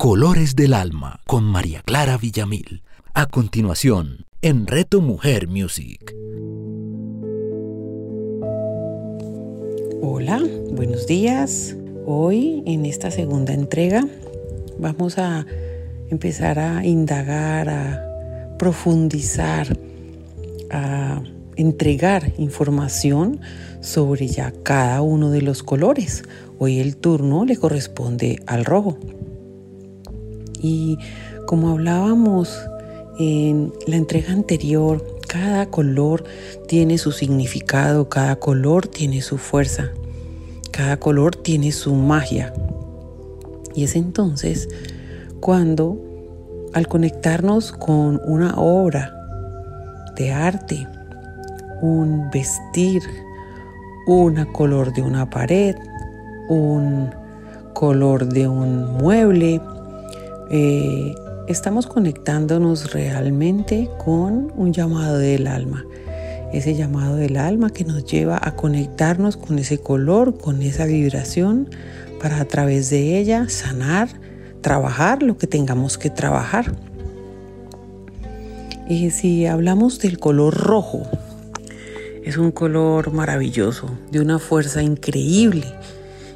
Colores del Alma con María Clara Villamil. A continuación, en Reto Mujer Music. Hola, buenos días. Hoy en esta segunda entrega vamos a empezar a indagar, a profundizar, a entregar información sobre ya cada uno de los colores. Hoy el turno le corresponde al rojo. Y como hablábamos en la entrega anterior, cada color tiene su significado, cada color tiene su fuerza, cada color tiene su magia. Y es entonces cuando al conectarnos con una obra de arte, un vestir, una color de una pared, un color de un mueble, eh, estamos conectándonos realmente con un llamado del alma. Ese llamado del alma que nos lleva a conectarnos con ese color, con esa vibración, para a través de ella sanar, trabajar lo que tengamos que trabajar. Y si hablamos del color rojo, es un color maravilloso, de una fuerza increíble.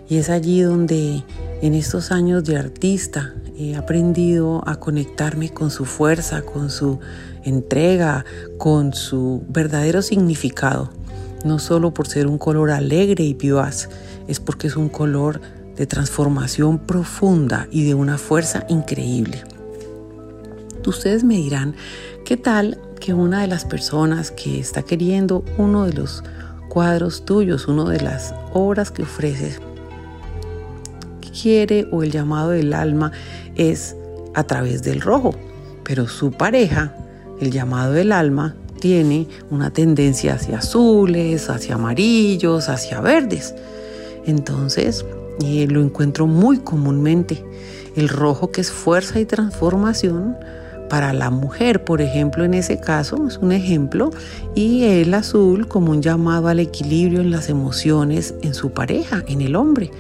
Y es allí donde en estos años de artista he aprendido a conectarme con su fuerza, con su entrega, con su verdadero significado. No solo por ser un color alegre y vivaz, es porque es un color de transformación profunda y de una fuerza increíble. Ustedes me dirán, ¿qué tal que una de las personas que está queriendo uno de los cuadros tuyos, una de las obras que ofreces, quiere o el llamado del alma es a través del rojo, pero su pareja, el llamado del alma, tiene una tendencia hacia azules, hacia amarillos, hacia verdes. Entonces, y lo encuentro muy comúnmente. El rojo que es fuerza y transformación para la mujer, por ejemplo, en ese caso es un ejemplo, y el azul como un llamado al equilibrio en las emociones en su pareja, en el hombre.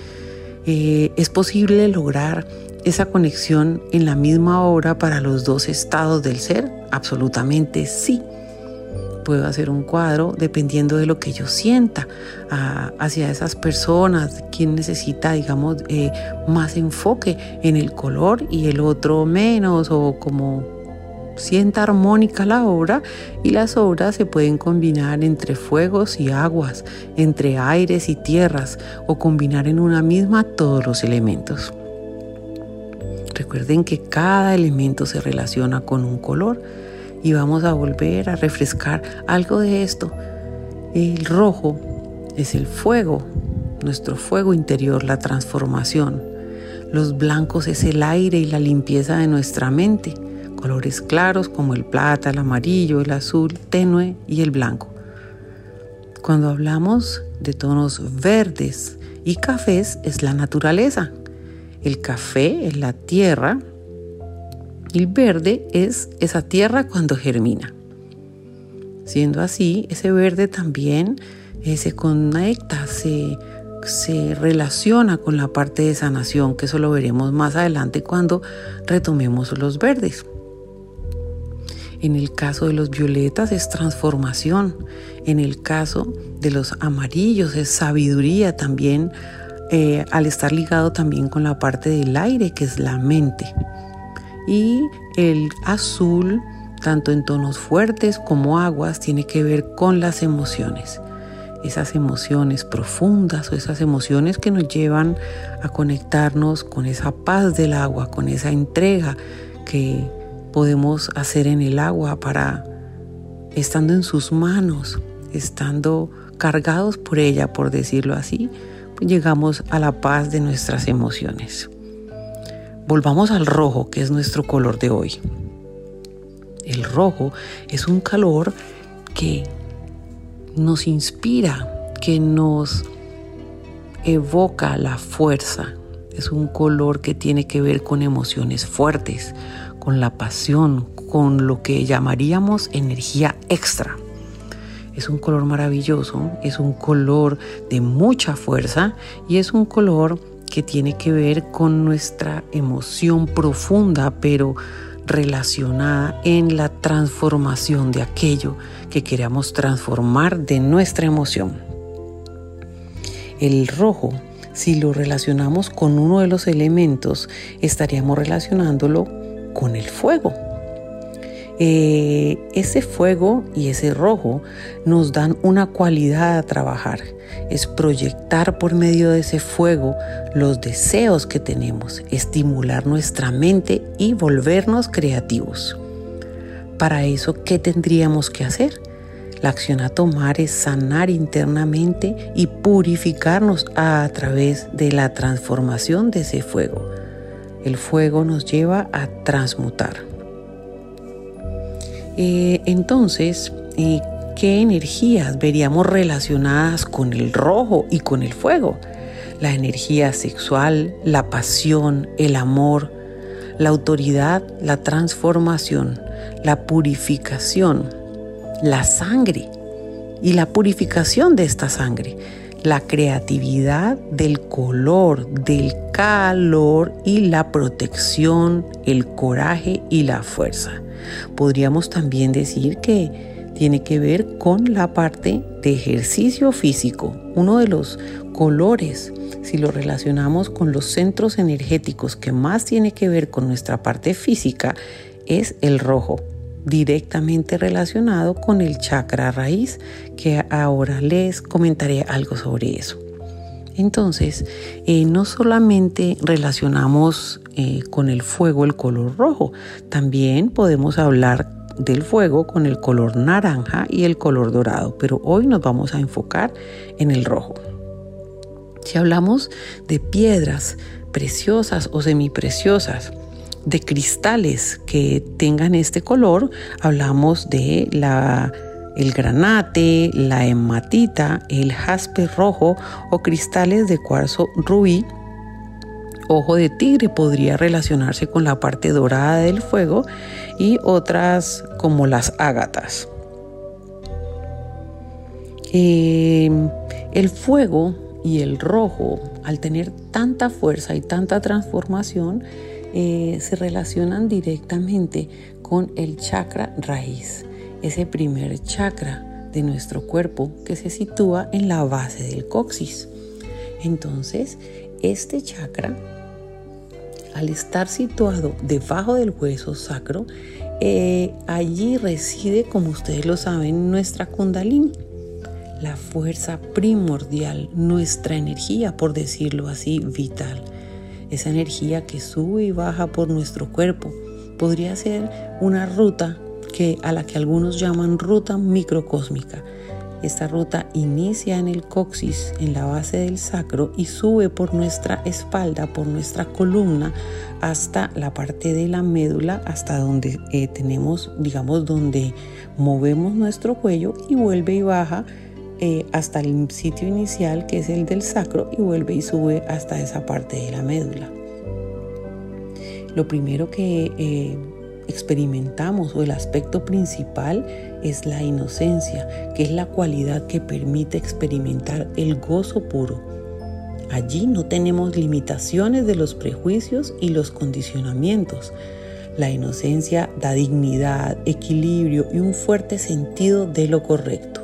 Eh, ¿Es posible lograr esa conexión en la misma obra para los dos estados del ser? Absolutamente sí. Puedo hacer un cuadro dependiendo de lo que yo sienta hacia esas personas, quien necesita, digamos, eh, más enfoque en el color y el otro menos, o como sienta armónica la obra y las obras se pueden combinar entre fuegos y aguas, entre aires y tierras o combinar en una misma todos los elementos. Recuerden que cada elemento se relaciona con un color y vamos a volver a refrescar algo de esto. El rojo es el fuego, nuestro fuego interior, la transformación. Los blancos es el aire y la limpieza de nuestra mente colores claros como el plata, el amarillo, el azul tenue y el blanco. Cuando hablamos de tonos verdes y cafés es la naturaleza. El café es la tierra y el verde es esa tierra cuando germina. Siendo así, ese verde también se conecta, se, se relaciona con la parte de sanación, que eso lo veremos más adelante cuando retomemos los verdes. En el caso de los violetas es transformación. En el caso de los amarillos es sabiduría también, eh, al estar ligado también con la parte del aire, que es la mente. Y el azul, tanto en tonos fuertes como aguas, tiene que ver con las emociones. Esas emociones profundas o esas emociones que nos llevan a conectarnos con esa paz del agua, con esa entrega que podemos hacer en el agua para, estando en sus manos, estando cargados por ella, por decirlo así, llegamos a la paz de nuestras emociones. Volvamos al rojo, que es nuestro color de hoy. El rojo es un calor que nos inspira, que nos evoca la fuerza. Es un color que tiene que ver con emociones fuertes, con la pasión, con lo que llamaríamos energía extra. Es un color maravilloso, es un color de mucha fuerza y es un color que tiene que ver con nuestra emoción profunda, pero relacionada en la transformación de aquello que queremos transformar de nuestra emoción. El rojo, si lo relacionamos con uno de los elementos, estaríamos relacionándolo con el fuego. Eh, ese fuego y ese rojo nos dan una cualidad a trabajar. Es proyectar por medio de ese fuego los deseos que tenemos, estimular nuestra mente y volvernos creativos. Para eso, ¿qué tendríamos que hacer? La acción a tomar es sanar internamente y purificarnos a través de la transformación de ese fuego. El fuego nos lleva a transmutar. Eh, entonces, eh, ¿qué energías veríamos relacionadas con el rojo y con el fuego? La energía sexual, la pasión, el amor, la autoridad, la transformación, la purificación, la sangre y la purificación de esta sangre, la creatividad del color, del calor y la protección, el coraje y la fuerza. Podríamos también decir que tiene que ver con la parte de ejercicio físico. Uno de los colores, si lo relacionamos con los centros energéticos que más tiene que ver con nuestra parte física, es el rojo, directamente relacionado con el chakra raíz, que ahora les comentaré algo sobre eso. Entonces, eh, no solamente relacionamos eh, con el fuego el color rojo, también podemos hablar del fuego con el color naranja y el color dorado, pero hoy nos vamos a enfocar en el rojo. Si hablamos de piedras preciosas o semipreciosas, de cristales que tengan este color, hablamos de la el granate, la hematita, el jaspe rojo o cristales de cuarzo rubí. Ojo de tigre podría relacionarse con la parte dorada del fuego y otras como las ágatas. Em, el fuego y el rojo, al tener tanta fuerza y tanta transformación, eh, se relacionan directamente con el chakra raíz ese primer chakra de nuestro cuerpo que se sitúa en la base del coxis. Entonces, este chakra, al estar situado debajo del hueso sacro, eh, allí reside, como ustedes lo saben, nuestra kundalini, la fuerza primordial, nuestra energía, por decirlo así, vital. Esa energía que sube y baja por nuestro cuerpo. Podría ser una ruta que, a la que algunos llaman ruta microcósmica. Esta ruta inicia en el coxis, en la base del sacro, y sube por nuestra espalda, por nuestra columna, hasta la parte de la médula, hasta donde eh, tenemos, digamos, donde movemos nuestro cuello y vuelve y baja eh, hasta el sitio inicial, que es el del sacro, y vuelve y sube hasta esa parte de la médula. Lo primero que eh, experimentamos o el aspecto principal es la inocencia, que es la cualidad que permite experimentar el gozo puro. Allí no tenemos limitaciones de los prejuicios y los condicionamientos. La inocencia da dignidad, equilibrio y un fuerte sentido de lo correcto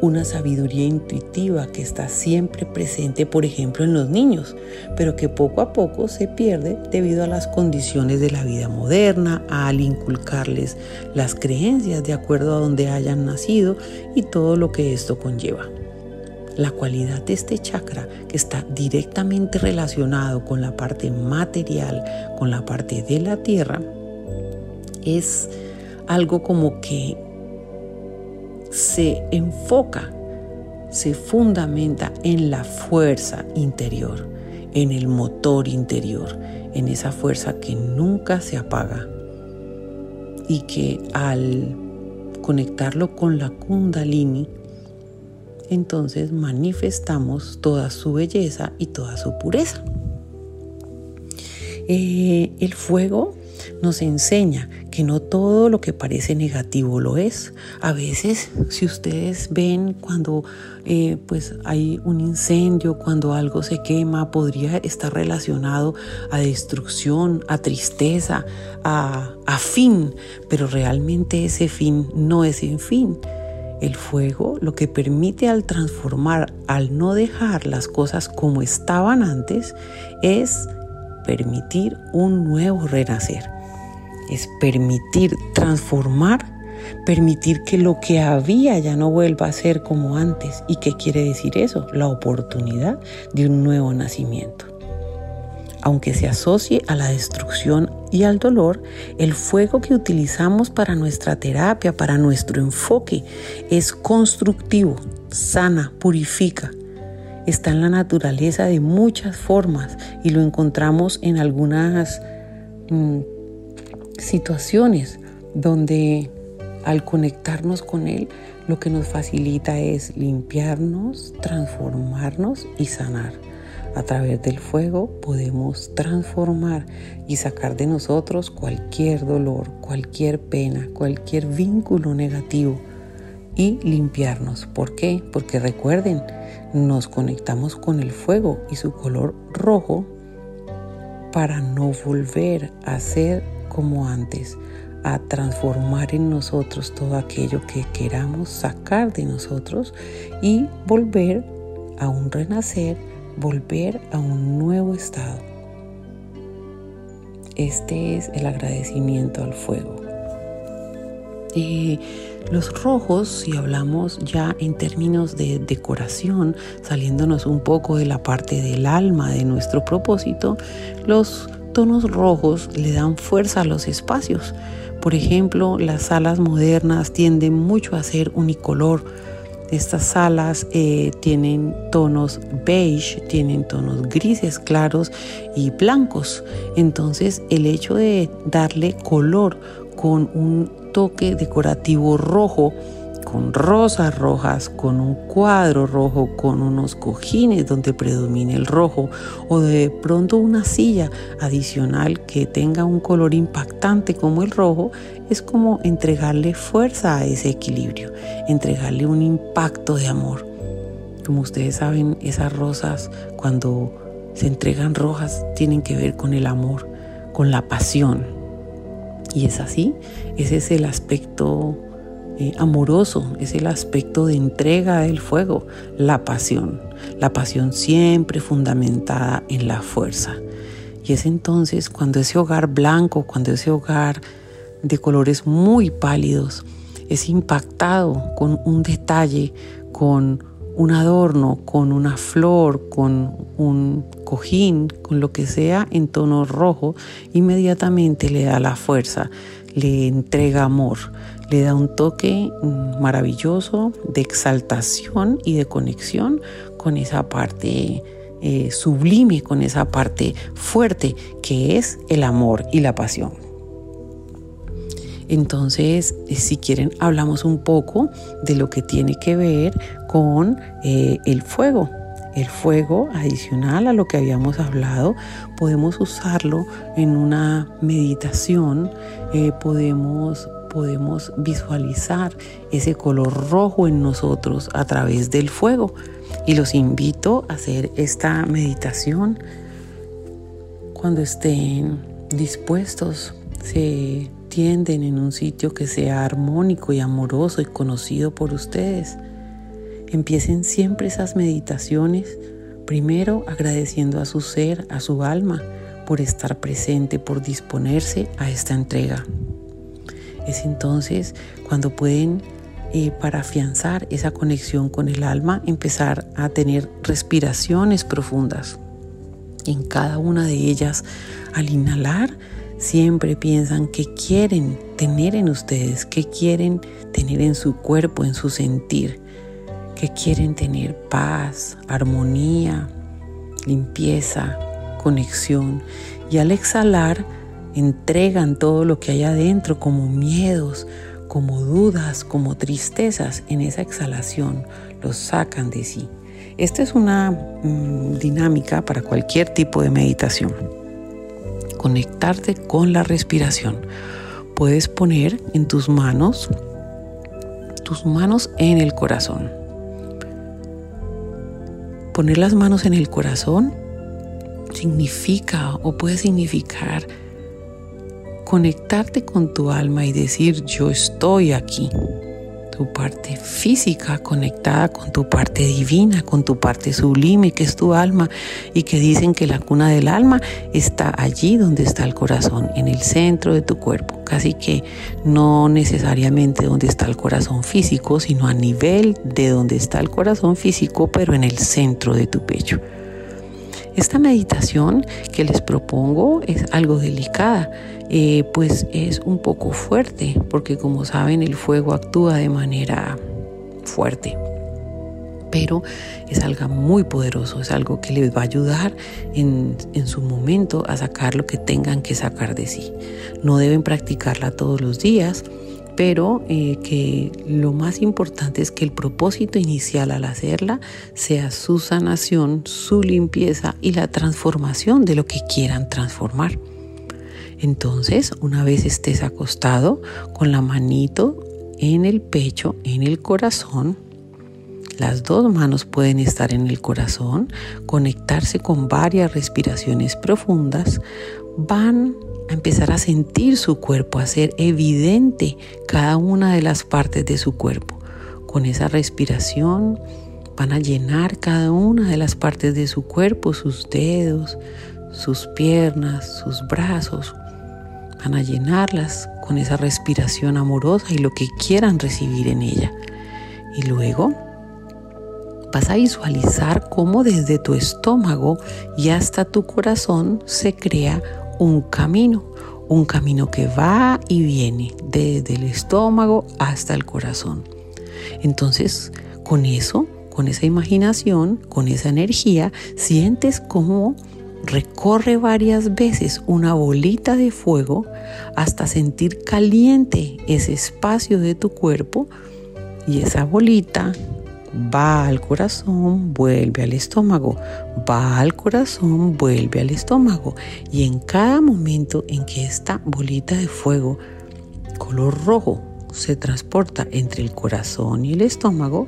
una sabiduría intuitiva que está siempre presente, por ejemplo, en los niños, pero que poco a poco se pierde debido a las condiciones de la vida moderna, al inculcarles las creencias de acuerdo a donde hayan nacido y todo lo que esto conlleva. La cualidad de este chakra, que está directamente relacionado con la parte material, con la parte de la tierra, es algo como que se enfoca, se fundamenta en la fuerza interior, en el motor interior, en esa fuerza que nunca se apaga y que al conectarlo con la kundalini, entonces manifestamos toda su belleza y toda su pureza. Eh, el fuego nos enseña que no todo lo que parece negativo lo es. A veces, si ustedes ven cuando eh, pues hay un incendio, cuando algo se quema, podría estar relacionado a destrucción, a tristeza, a, a fin, pero realmente ese fin no es en fin. El fuego lo que permite al transformar, al no dejar las cosas como estaban antes, es permitir un nuevo renacer. Es permitir transformar, permitir que lo que había ya no vuelva a ser como antes. ¿Y qué quiere decir eso? La oportunidad de un nuevo nacimiento. Aunque se asocie a la destrucción y al dolor, el fuego que utilizamos para nuestra terapia, para nuestro enfoque, es constructivo, sana, purifica, está en la naturaleza de muchas formas y lo encontramos en algunas mm, situaciones donde al conectarnos con Él lo que nos facilita es limpiarnos, transformarnos y sanar. A través del fuego podemos transformar y sacar de nosotros cualquier dolor, cualquier pena, cualquier vínculo negativo y limpiarnos. ¿Por qué? Porque recuerden, nos conectamos con el fuego y su color rojo para no volver a ser como antes, a transformar en nosotros todo aquello que queramos sacar de nosotros y volver a un renacer, volver a un nuevo estado. Este es el agradecimiento al fuego. Eh, los rojos, si hablamos ya en términos de decoración, saliéndonos un poco de la parte del alma de nuestro propósito, los tonos rojos le dan fuerza a los espacios. Por ejemplo, las salas modernas tienden mucho a ser unicolor. Estas salas eh, tienen tonos beige, tienen tonos grises claros y blancos. Entonces el hecho de darle color con un toque decorativo rojo, con rosas rojas, con un cuadro rojo, con unos cojines donde predomine el rojo o de pronto una silla adicional que tenga un color impactante como el rojo, es como entregarle fuerza a ese equilibrio, entregarle un impacto de amor. Como ustedes saben, esas rosas cuando se entregan rojas tienen que ver con el amor, con la pasión, y es así, ese es el aspecto eh, amoroso, es el aspecto de entrega del fuego, la pasión, la pasión siempre fundamentada en la fuerza. Y es entonces cuando ese hogar blanco, cuando ese hogar de colores muy pálidos es impactado con un detalle, con un adorno, con una flor, con un cojín, con lo que sea en tono rojo, inmediatamente le da la fuerza, le entrega amor, le da un toque maravilloso de exaltación y de conexión con esa parte eh, sublime, con esa parte fuerte que es el amor y la pasión. Entonces, eh, si quieren, hablamos un poco de lo que tiene que ver con eh, el fuego. El fuego, adicional a lo que habíamos hablado, podemos usarlo en una meditación, podemos podemos visualizar ese color rojo en nosotros a través del fuego. Y los invito a hacer esta meditación cuando estén dispuestos. Se tienden en un sitio que sea armónico y amoroso y conocido por ustedes. Empiecen siempre esas meditaciones, primero agradeciendo a su ser, a su alma, por estar presente, por disponerse a esta entrega. Es entonces cuando pueden, eh, para afianzar esa conexión con el alma, empezar a tener respiraciones profundas. En cada una de ellas, al inhalar, siempre piensan que quieren tener en ustedes, que quieren tener en su cuerpo, en su sentir, que quieren tener paz, armonía, limpieza, conexión. Y al exhalar, entregan todo lo que hay adentro como miedos, como dudas, como tristezas. En esa exhalación los sacan de sí. Esta es una mm, dinámica para cualquier tipo de meditación. conectarte con la respiración. Puedes poner en tus manos tus manos en el corazón. Poner las manos en el corazón significa o puede significar conectarte con tu alma y decir yo estoy aquí tu parte física conectada con tu parte divina, con tu parte sublime que es tu alma y que dicen que la cuna del alma está allí donde está el corazón, en el centro de tu cuerpo, casi que no necesariamente donde está el corazón físico, sino a nivel de donde está el corazón físico, pero en el centro de tu pecho. Esta meditación que les propongo es algo delicada eh, pues es un poco fuerte, porque como saben el fuego actúa de manera fuerte. Pero es algo muy poderoso, es algo que les va a ayudar en, su momento a sacar lo que tengan que sacar de sí. No deben practicarla todos los días, pero eh, que lo más importante es que el propósito inicial al hacerla sea su sanación, su limpieza y la transformación de lo que quieran transformar. Entonces, una vez estés acostado con la manito en el pecho, en el corazón, las dos manos pueden estar en el corazón, conectarse con varias respiraciones profundas, van a empezar a sentir su cuerpo, a hacer evidente cada una de las partes de su cuerpo. Con esa respiración van a llenar cada una de las partes de su cuerpo, sus dedos, sus piernas, sus brazos, van a llenarlas con esa respiración amorosa y lo que quieran recibir en ella. Y luego vas a visualizar cómo desde tu estómago y hasta tu corazón se crea un camino, un camino que va y viene desde el estómago hasta el corazón. Entonces, con eso, con esa imaginación, con esa energía, sientes cómo Recorre varias veces una bolita de fuego hasta sentir caliente ese espacio de tu cuerpo y esa bolita va al corazón, vuelve al estómago, va al corazón, vuelve al estómago. Y en cada momento en que esta bolita de fuego color rojo se transporta entre el corazón y el estómago,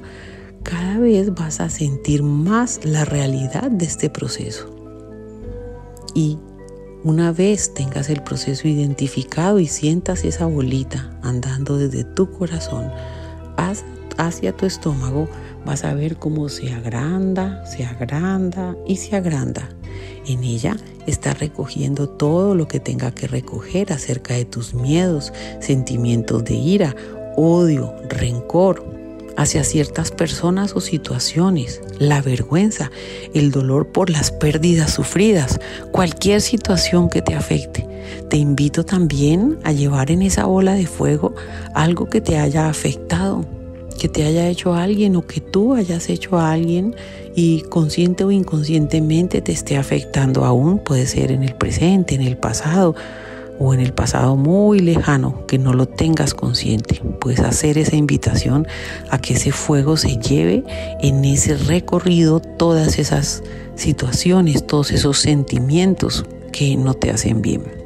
cada vez vas a sentir más la realidad de este proceso. Y una vez tengas el proceso identificado y sientas esa bolita andando desde tu corazón hacia tu estómago, vas a ver cómo se agranda, se agranda y se agranda. En ella está recogiendo todo lo que tenga que recoger acerca de tus miedos, sentimientos de ira, odio, rencor, hacia ciertas personas o situaciones, la vergüenza, el dolor por las pérdidas sufridas, cualquier situación que te afecte. Te invito también a llevar en esa bola de fuego algo que te haya afectado, que te haya hecho alguien o que tú hayas hecho a alguien y consciente o inconscientemente te esté afectando aún, puede ser en el presente, en el pasado o en el pasado muy lejano que no lo tengas consciente. Puedes hacer esa invitación a que ese fuego se lleve en ese recorrido todas esas situaciones, todos esos sentimientos que no te hacen bien.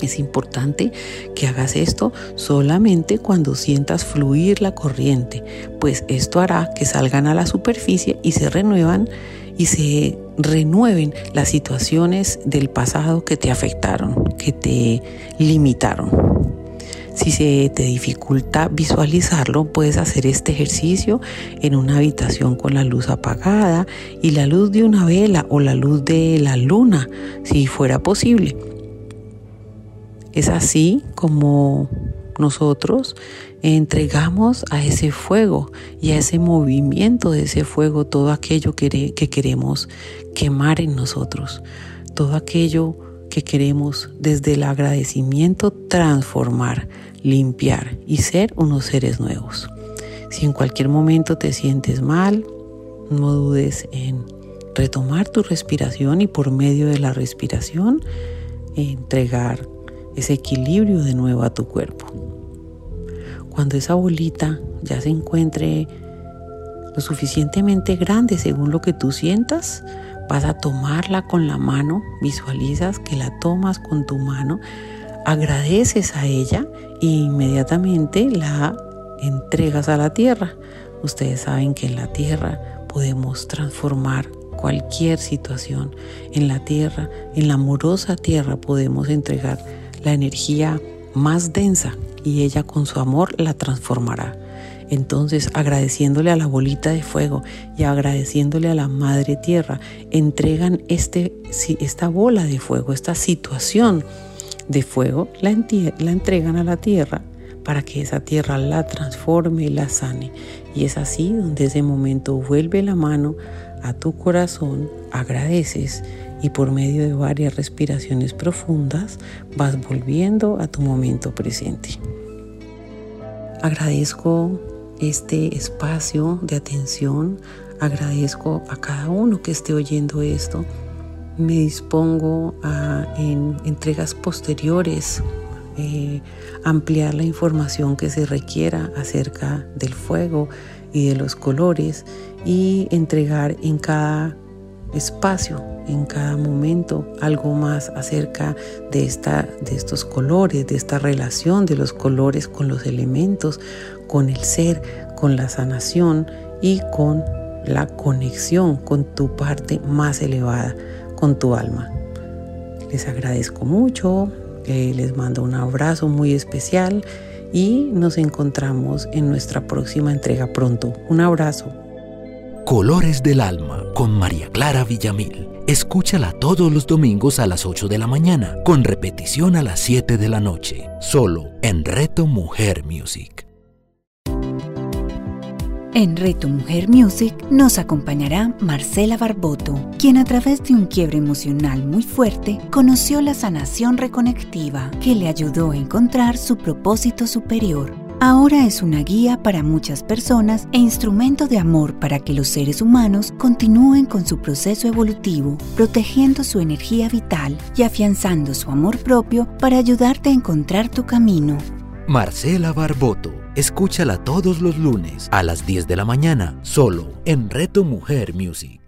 Es importante que hagas esto solamente cuando sientas fluir la corriente, pues esto hará que salgan a la superficie y se renuevan y se renueven las situaciones del pasado que te afectaron, que te limitaron. Si se te dificulta visualizarlo, puedes hacer este ejercicio en una habitación con la luz apagada y la luz de una vela o la luz de la luna, si fuera posible. Es así como nosotros entregamos a ese fuego y a ese movimiento de ese fuego todo aquello que, queremos quemar en nosotros, todo aquello que queremos desde el agradecimiento transformar, limpiar y ser unos seres nuevos. Si en cualquier momento te sientes mal, no dudes en retomar tu respiración y por medio de la respiración entregar ese equilibrio de nuevo a tu cuerpo. Cuando esa bolita ya se encuentre lo suficientemente grande según lo que tú sientas, Vas a tomarla con la mano, visualizas que la tomas con tu mano, agradeces a ella e inmediatamente la entregas a la tierra. Ustedes saben que en la tierra podemos transformar cualquier situación. En la tierra, en la amorosa tierra podemos entregar la energía más densa y ella con su amor la transformará. Entonces, agradeciéndole a la bolita de fuego y agradeciéndole a la madre tierra, entregan este, esta bola de fuego, esta situación de fuego, la, la entregan a la tierra para que esa tierra la transforme y la sane. Y es así donde ese momento vuelve la mano a tu corazón, agradeces y por medio de varias respiraciones profundas vas volviendo a tu momento presente. Agradezco este espacio de atención, agradezco a cada uno que esté oyendo esto. Me dispongo a en entregas posteriores eh, ampliar la información que se requiera acerca del fuego y de los colores y entregar en cada espacio, en cada momento, algo más acerca de, esta, de estos colores, de esta relación de los colores con los elementos, con el ser, con la sanación y con la conexión con tu parte más elevada, con tu alma. Les agradezco mucho les mando un abrazo muy especial y nos encontramos en nuestra próxima entrega pronto. Un abrazo. Colores del Alma con María Clara Villamil. Escúchala todos los domingos a las 8 de la mañana, con repetición a las 7 de la noche, solo en Reto Mujer Music. En Reto Mujer Music nos acompañará Marcela Barboto, quien a través de un quiebre emocional muy fuerte conoció la sanación reconectiva que le ayudó a encontrar su propósito superior. Ahora es una guía para muchas personas e instrumento de amor para que los seres humanos continúen con su proceso evolutivo, protegiendo su energía vital y afianzando su amor propio para ayudarte a encontrar tu camino. Marcela Barboto Escúchala todos los lunes a las 10 de la mañana, solo en Reto Mujer Music.